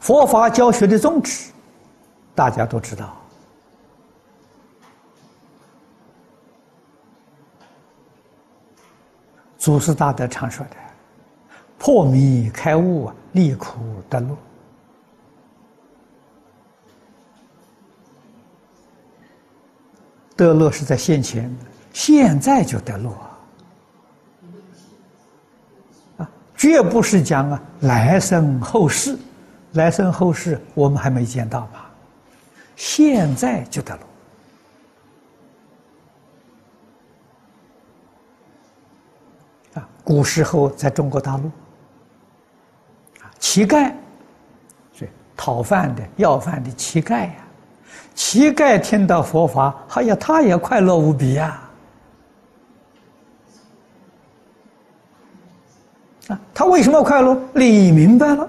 佛法教学的宗旨，大家都知道。祖师大德常说的：“破迷开悟啊，离苦得乐。”得乐是在现前，现在就得乐啊！绝不是讲啊来生后世，来生后世我们还没见到吧？现在就得了。啊，古时候在中国大陆，啊，乞丐，是讨饭的、要饭的乞丐呀，乞丐听到佛法，哎呀，他也快乐无比呀！啊，他为什么快乐？理明白了，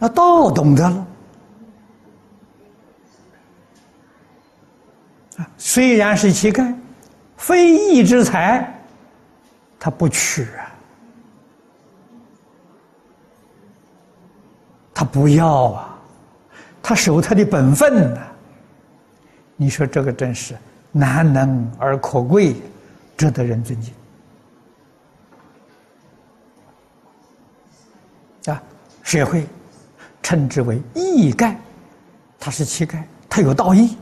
那，道懂得了，虽然是乞丐。非义之财，他不取啊，他不要啊，他守他的本分呢。你说这个真是难能而可贵，值得人尊敬啊！社会称之为义丐，他是乞丐，他有道义。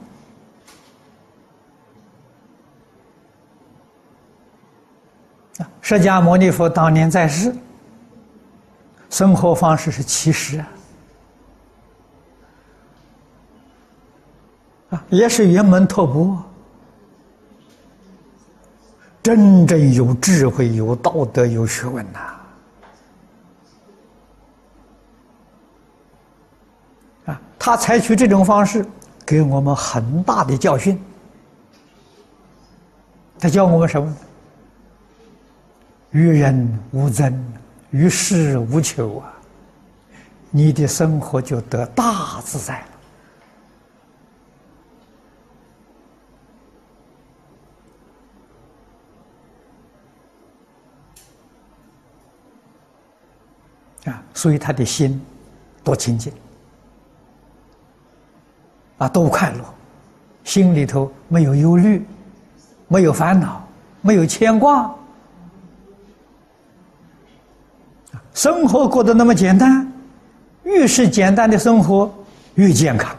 啊释迦牟尼佛当年在世，生活方式是乞食啊，啊，也是圆门托钵，真正有智慧、有道德、有学问呐！他采取这种方式，给我们很大的教训。他教我们什么？与人无争，与世无求啊！你的生活就得大自在了啊！所以他的心多清净啊，都快乐，心里头没有忧虑，没有烦恼，没有牵挂。生活过得那么简单，越是简单的生活，越健康。